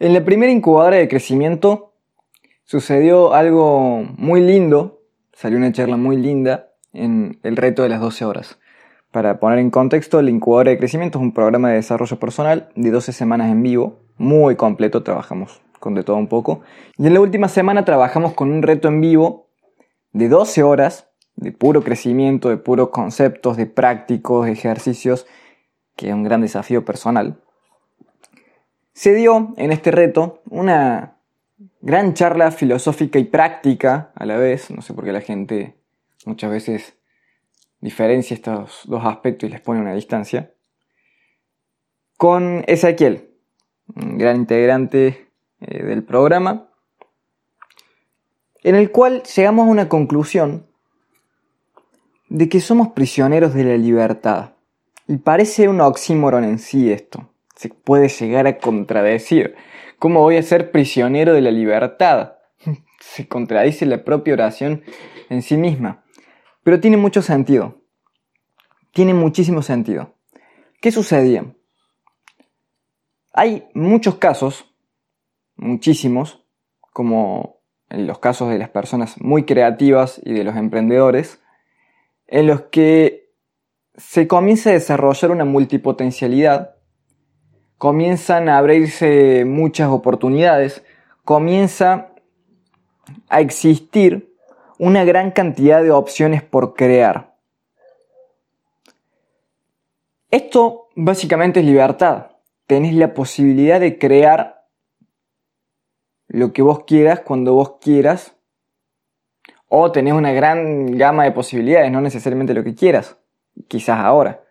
En la primera incubadora de crecimiento sucedió algo muy lindo, salió una charla muy linda en el reto de las 12 horas. Para poner en contexto, la incubadora de crecimiento es un programa de desarrollo personal de 12 semanas en vivo, muy completo, trabajamos con de todo un poco. Y en la última semana trabajamos con un reto en vivo de 12 horas de puro crecimiento, de puros conceptos, de prácticos, ejercicios, que es un gran desafío personal. Se dio en este reto una gran charla filosófica y práctica a la vez, no sé por qué la gente muchas veces diferencia estos dos aspectos y les pone una distancia, con Ezequiel, un gran integrante eh, del programa, en el cual llegamos a una conclusión de que somos prisioneros de la libertad. Y parece un oxímoron en sí esto. Se puede llegar a contradecir. ¿Cómo voy a ser prisionero de la libertad? Se contradice la propia oración en sí misma. Pero tiene mucho sentido. Tiene muchísimo sentido. ¿Qué sucedía? Hay muchos casos, muchísimos, como en los casos de las personas muy creativas y de los emprendedores, en los que se comienza a desarrollar una multipotencialidad, comienzan a abrirse muchas oportunidades, comienza a existir una gran cantidad de opciones por crear. Esto básicamente es libertad. Tenés la posibilidad de crear lo que vos quieras cuando vos quieras o tenés una gran gama de posibilidades, no necesariamente lo que quieras, quizás ahora.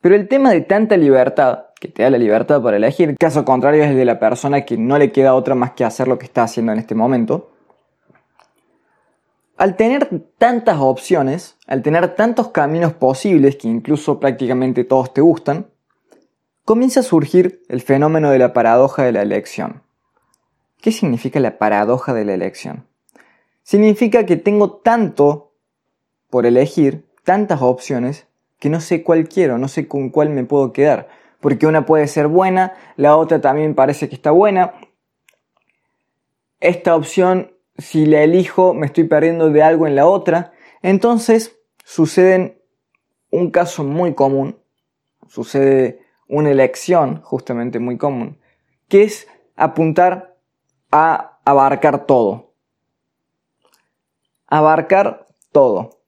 Pero el tema de tanta libertad, que te da la libertad para elegir, caso contrario es el de la persona que no le queda otra más que hacer lo que está haciendo en este momento, al tener tantas opciones, al tener tantos caminos posibles que incluso prácticamente todos te gustan, comienza a surgir el fenómeno de la paradoja de la elección. ¿Qué significa la paradoja de la elección? Significa que tengo tanto por elegir, tantas opciones, que no sé cuál quiero, no sé con cuál me puedo quedar. Porque una puede ser buena, la otra también parece que está buena. Esta opción, si la elijo, me estoy perdiendo de algo en la otra. Entonces, sucede un caso muy común, sucede una elección justamente muy común, que es apuntar a abarcar todo abarcar todo.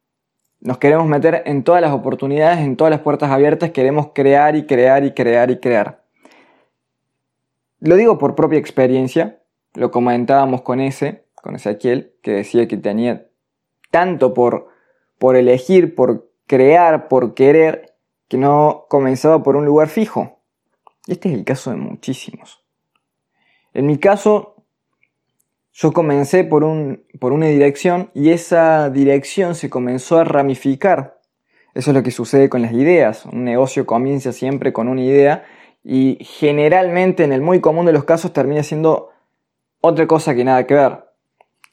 Nos queremos meter en todas las oportunidades, en todas las puertas abiertas, queremos crear y crear y crear y crear. Lo digo por propia experiencia, lo comentábamos con ese, con Ezequiel, que decía que tenía tanto por, por elegir, por crear, por querer, que no comenzaba por un lugar fijo. Este es el caso de muchísimos. En mi caso, yo comencé por, un, por una dirección y esa dirección se comenzó a ramificar. Eso es lo que sucede con las ideas. Un negocio comienza siempre con una idea y generalmente en el muy común de los casos termina siendo otra cosa que nada que ver.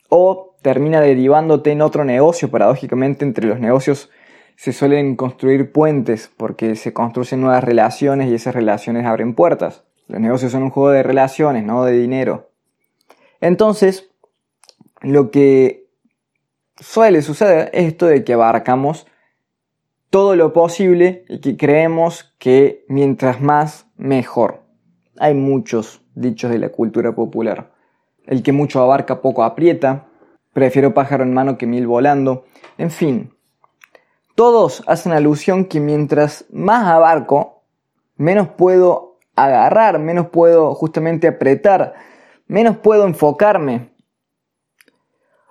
O termina derivándote en otro negocio. Paradójicamente entre los negocios se suelen construir puentes porque se construyen nuevas relaciones y esas relaciones abren puertas. Los negocios son un juego de relaciones, no de dinero. Entonces, lo que suele suceder es esto de que abarcamos todo lo posible y que creemos que mientras más, mejor. Hay muchos dichos de la cultura popular. El que mucho abarca poco aprieta, prefiero pájaro en mano que mil volando, en fin. Todos hacen alusión que mientras más abarco, menos puedo agarrar, menos puedo justamente apretar, menos puedo enfocarme.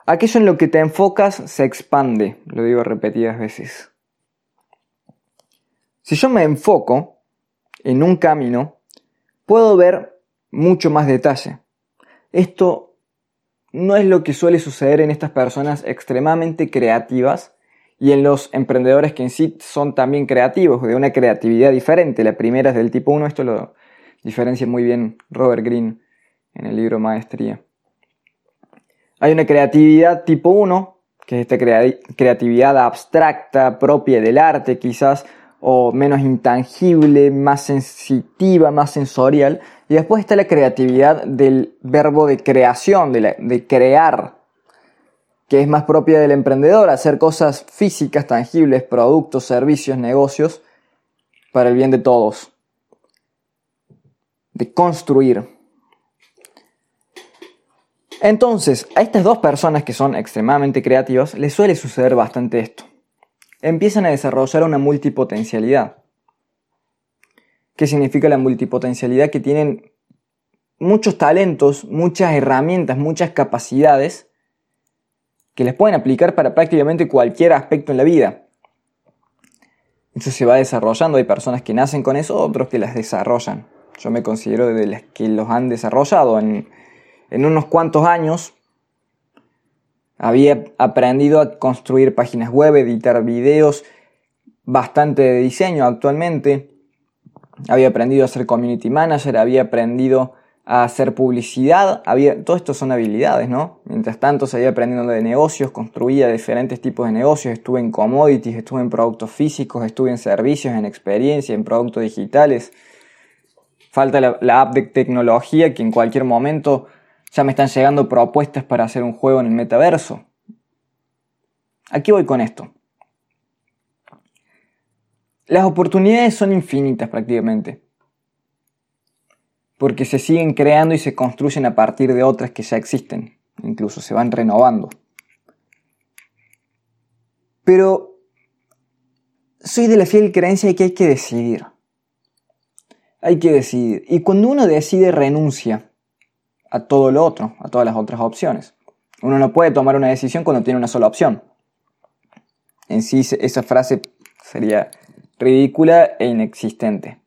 Aquello en lo que te enfocas se expande, lo digo repetidas veces. Si yo me enfoco en un camino, puedo ver mucho más detalle. Esto no es lo que suele suceder en estas personas extremadamente creativas y en los emprendedores que en sí son también creativos, de una creatividad diferente. La primera es del tipo 1, esto lo diferencia muy bien Robert Greene en el libro Maestría. Hay una creatividad tipo 1, que es esta creatividad abstracta, propia del arte quizás, o menos intangible, más sensitiva, más sensorial. Y después está la creatividad del verbo de creación, de, de crear, que es más propia del emprendedor, hacer cosas físicas, tangibles, productos, servicios, negocios, para el bien de todos. De construir. Entonces, a estas dos personas que son extremadamente creativas les suele suceder bastante esto. Empiezan a desarrollar una multipotencialidad. ¿Qué significa la multipotencialidad? Que tienen muchos talentos, muchas herramientas, muchas capacidades que les pueden aplicar para prácticamente cualquier aspecto en la vida. Eso se va desarrollando, hay personas que nacen con eso, otros que las desarrollan. Yo me considero de las que los han desarrollado. En, en unos cuantos años había aprendido a construir páginas web, editar videos, bastante de diseño actualmente. Había aprendido a ser community manager, había aprendido a hacer publicidad, había, todo esto son habilidades, ¿no? Mientras tanto seguía aprendiendo de negocios, construía diferentes tipos de negocios, estuve en commodities, estuve en productos físicos, estuve en servicios, en experiencia, en productos digitales. Falta la, la app de tecnología que en cualquier momento ya me están llegando propuestas para hacer un juego en el metaverso. Aquí voy con esto. Las oportunidades son infinitas prácticamente porque se siguen creando y se construyen a partir de otras que ya existen, incluso se van renovando. Pero soy de la fiel creencia de que hay que decidir. Hay que decidir. Y cuando uno decide, renuncia a todo lo otro, a todas las otras opciones. Uno no puede tomar una decisión cuando tiene una sola opción. En sí, esa frase sería ridícula e inexistente.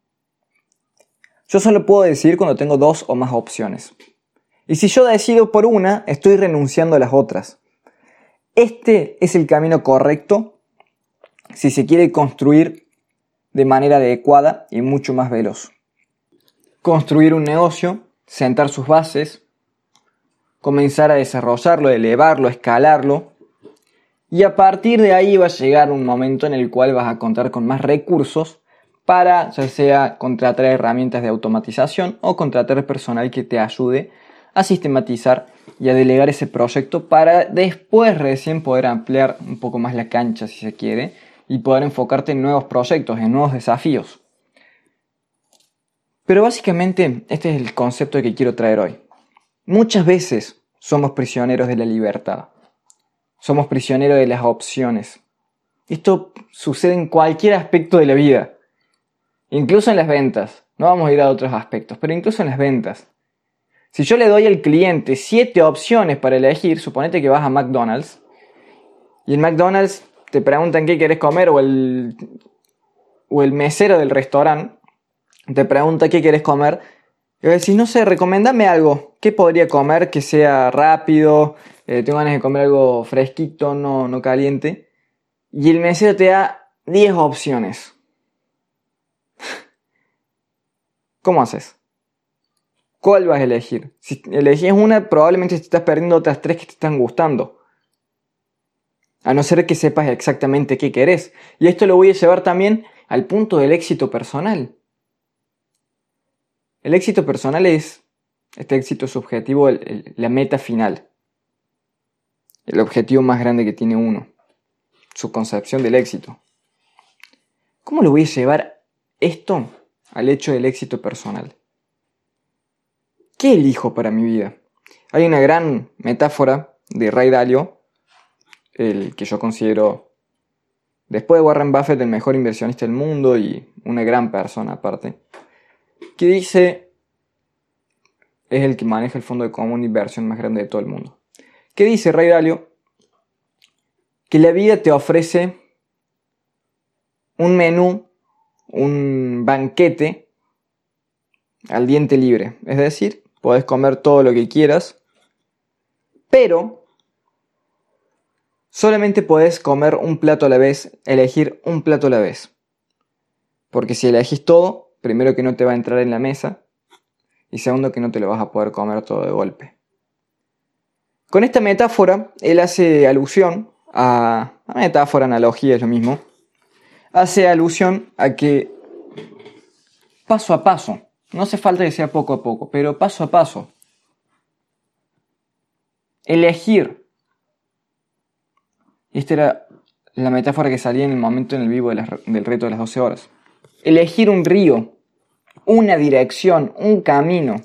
Yo solo puedo decidir cuando tengo dos o más opciones. Y si yo decido por una, estoy renunciando a las otras. Este es el camino correcto si se quiere construir de manera adecuada y mucho más veloz. Construir un negocio, sentar sus bases, comenzar a desarrollarlo, elevarlo, escalarlo, y a partir de ahí va a llegar un momento en el cual vas a contar con más recursos para ya sea contratar herramientas de automatización o contratar personal que te ayude a sistematizar y a delegar ese proyecto para después recién poder ampliar un poco más la cancha si se quiere y poder enfocarte en nuevos proyectos, en nuevos desafíos. Pero básicamente este es el concepto que quiero traer hoy. Muchas veces somos prisioneros de la libertad. Somos prisioneros de las opciones. Esto sucede en cualquier aspecto de la vida. Incluso en las ventas. No vamos a ir a otros aspectos, pero incluso en las ventas. Si yo le doy al cliente siete opciones para elegir, suponete que vas a McDonald's y en McDonald's te preguntan qué quieres comer o el, o el mesero del restaurante te pregunta qué quieres comer y vas a decir, no sé, recomendame algo. ¿Qué podría comer que sea rápido? Eh, tengo ganas de comer algo fresquito, no, no caliente. Y el mesero te da 10 opciones. ¿Cómo haces? ¿Cuál vas a elegir? Si elegís una, probablemente te estás perdiendo otras tres que te están gustando. A no ser que sepas exactamente qué querés. Y esto lo voy a llevar también al punto del éxito personal. El éxito personal es este éxito subjetivo, la meta final. El objetivo más grande que tiene uno. Su concepción del éxito. ¿Cómo lo voy a llevar esto al hecho del éxito personal. ¿Qué elijo para mi vida? Hay una gran metáfora de Ray Dalio, el que yo considero, después de Warren Buffett, el mejor inversionista del mundo y una gran persona aparte, que dice, es el que maneja el fondo de común inversión más grande de todo el mundo. ¿Qué dice Ray Dalio? Que la vida te ofrece un menú un banquete al diente libre. Es decir, puedes comer todo lo que quieras, pero solamente puedes comer un plato a la vez, elegir un plato a la vez. Porque si elegís todo, primero que no te va a entrar en la mesa y segundo que no te lo vas a poder comer todo de golpe. Con esta metáfora, él hace alusión a, una metáfora, analogía, es lo mismo, hace alusión a que paso a paso, no hace falta que sea poco a poco, pero paso a paso, elegir. Esta era la metáfora que salía en el momento en el vivo del reto de las 12 horas. Elegir un río, una dirección, un camino.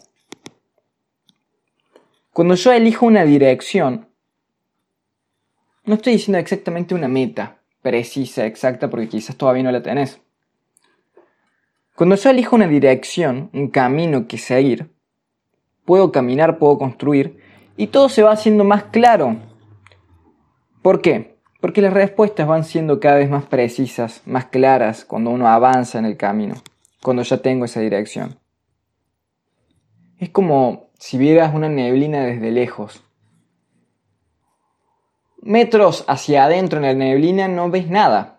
Cuando yo elijo una dirección, no estoy diciendo exactamente una meta precisa, exacta, porque quizás todavía no la tenés. Cuando yo elijo una dirección, un camino que seguir, puedo caminar, puedo construir, y todo se va haciendo más claro. ¿Por qué? Porque las respuestas van siendo cada vez más precisas, más claras cuando uno avanza en el camino, cuando ya tengo esa dirección. Es como si vieras una neblina desde lejos. Metros hacia adentro en la neblina no ves nada.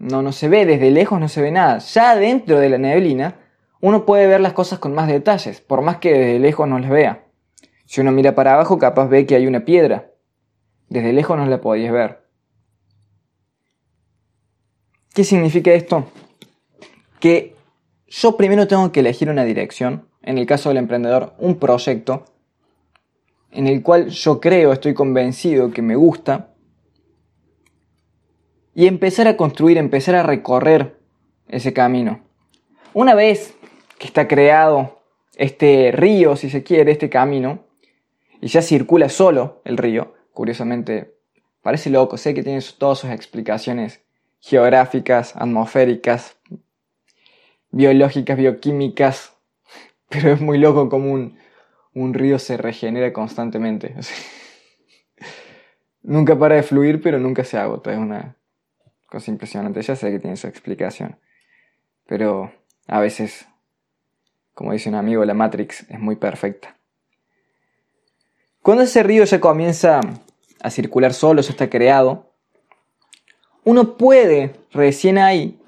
No, no se ve, desde lejos no se ve nada. Ya dentro de la neblina uno puede ver las cosas con más detalles, por más que desde lejos no las vea. Si uno mira para abajo, capaz ve que hay una piedra. Desde lejos no la podías ver. ¿Qué significa esto? Que yo primero tengo que elegir una dirección, en el caso del emprendedor, un proyecto, en el cual yo creo, estoy convencido que me gusta, y empezar a construir, empezar a recorrer ese camino. Una vez que está creado este río, si se quiere, este camino, y ya circula solo el río. Curiosamente, parece loco, sé que tiene todas sus explicaciones geográficas, atmosféricas, biológicas, bioquímicas, pero es muy loco como un, un río se regenera constantemente. nunca para de fluir, pero nunca se agota. Es una cosa impresionante. Ya sé que tiene su explicación. Pero a veces, como dice un amigo, la Matrix es muy perfecta. Cuando ese río ya comienza a circular solo, ya está creado, uno puede recién ahí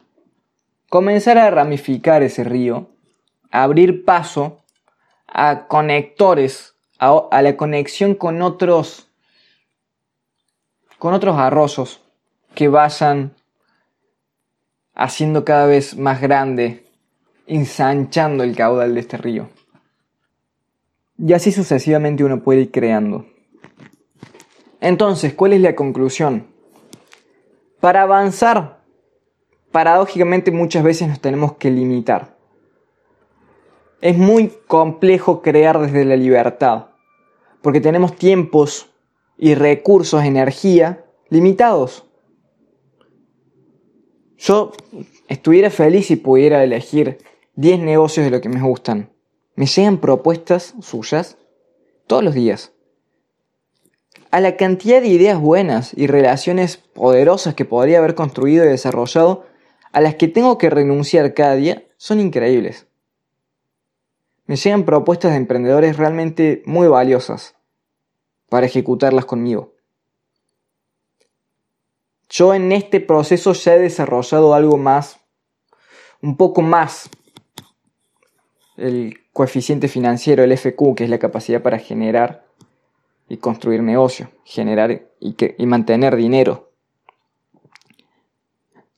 comenzar a ramificar ese río, a abrir paso a conectores, a, la conexión con otros, con otros arroyos que vayan haciendo cada vez más grande, ensanchando el caudal de este río. Y así sucesivamente uno puede ir creando. Entonces, ¿cuál es la conclusión? Para avanzar, paradójicamente muchas veces nos tenemos que limitar. Es muy complejo crear desde la libertad, porque tenemos tiempos y recursos, energía limitados. Yo estuviera feliz si pudiera elegir 10 negocios de lo que me gustan me llegan propuestas suyas todos los días. A la cantidad de ideas buenas y relaciones poderosas que podría haber construido y desarrollado, a las que tengo que renunciar cada día, son increíbles. Me llegan propuestas de emprendedores realmente muy valiosas para ejecutarlas conmigo. Yo en este proceso ya he desarrollado algo más, un poco más, el coeficiente financiero, el FQ, que es la capacidad para generar y construir negocio, generar y, y mantener dinero.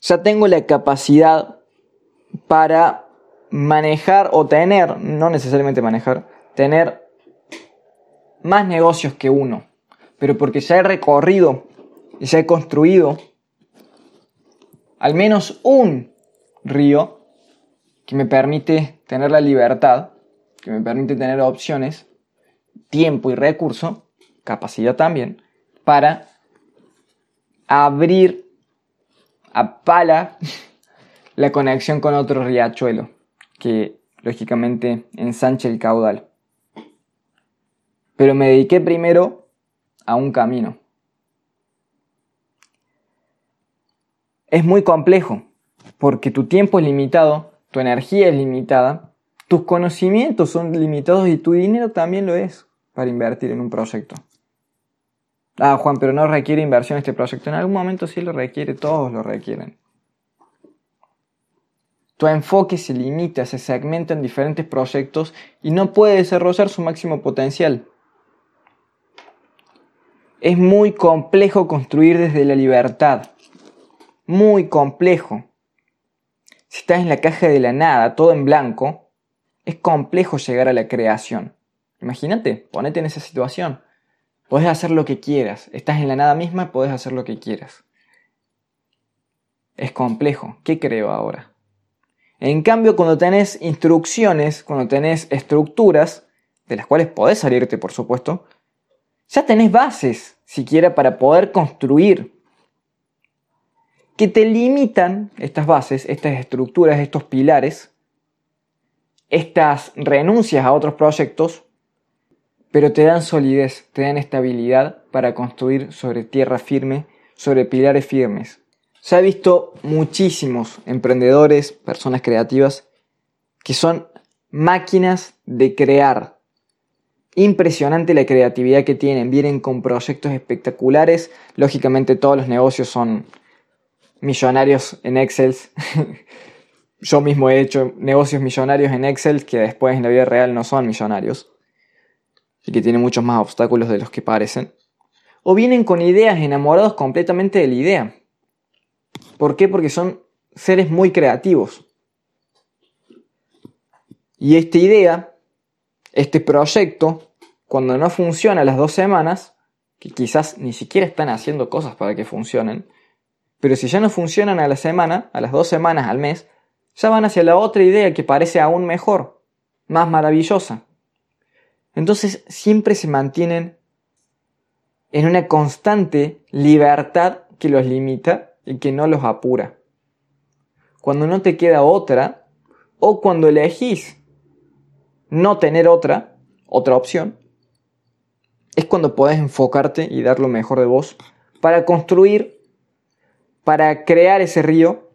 Ya tengo la capacidad para manejar o tener, no necesariamente manejar, tener más negocios que uno. Pero porque ya he recorrido y ya he construido al menos un río que me permite tener la libertad que me permite tener opciones, tiempo y recurso, capacidad también, para abrir a pala la conexión con otro riachuelo que lógicamente ensanche el caudal. Pero me dediqué primero a un camino. Es muy complejo porque tu tiempo es limitado, tu energía es limitada tus conocimientos son limitados y tu dinero también lo es para invertir en un proyecto. Ah, Juan, pero no requiere inversión este proyecto. En algún momento sí lo requiere, todos lo requieren. Tu enfoque se limita, se segmenta en diferentes proyectos y no puede desarrollar su máximo potencial. Es muy complejo construir desde la libertad. muy complejo. Si estás en la caja de la nada, todo en blanco, es complejo llegar a la creación. Imagínate, ponete en esa situación. Podés hacer lo que quieras. Estás en la nada misma, podés hacer lo que quieras. Es complejo. ¿Qué creo ahora? En cambio, cuando tenés instrucciones, cuando tenés estructuras, de las cuales podés salirte, por supuesto, ya tenés bases, siquiera para poder construir. Que te limitan estas bases, estas estructuras, estos pilares, estas renuncias a otros proyectos, pero te dan solidez, te dan estabilidad para construir sobre tierra firme, sobre pilares firmes. Se ha visto muchísimos emprendedores, personas creativas, que son máquinas de crear. Impresionante la creatividad que tienen, vienen con proyectos espectaculares. Lógicamente todos los negocios son millonarios en Excel. Yo mismo he hecho negocios millonarios en Excel que después en la vida real no son millonarios. Y que tienen muchos más obstáculos de los que parecen. O vienen con ideas enamorados completamente de la idea. ¿Por qué? Porque son seres muy creativos. Y esta idea, este proyecto, cuando no funciona las dos semanas, que quizás ni siquiera están haciendo cosas para que funcionen, pero si ya no funcionan a la semana, a las dos semanas, al mes, ya van hacia la otra idea que parece aún mejor, más maravillosa. Entonces siempre se mantienen en una constante libertad que los limita y que no los apura. Cuando no te queda otra, o cuando elegís no tener otra, otra opción, es cuando podés enfocarte y dar lo mejor de vos para construir, para crear ese río.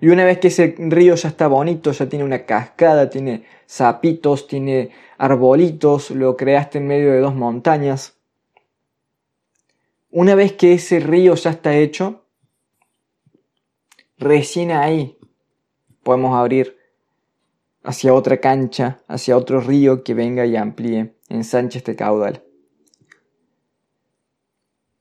Y una vez que ese río ya está bonito, ya tiene una cascada, tiene sapitos, tiene arbolitos, lo creaste en medio de dos montañas. Una vez que ese río ya está hecho, Recién ahí podemos abrir hacia otra cancha, hacia otro río que venga y amplíe, ensanche este caudal.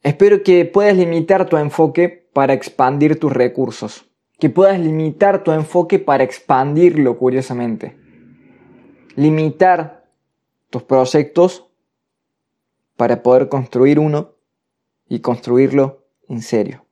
Espero que puedas limitar tu enfoque para expandir tus recursos, que puedas limitar tu enfoque para expandirlo curiosamente, limitar tus proyectos para poder construir uno y construirlo en serio.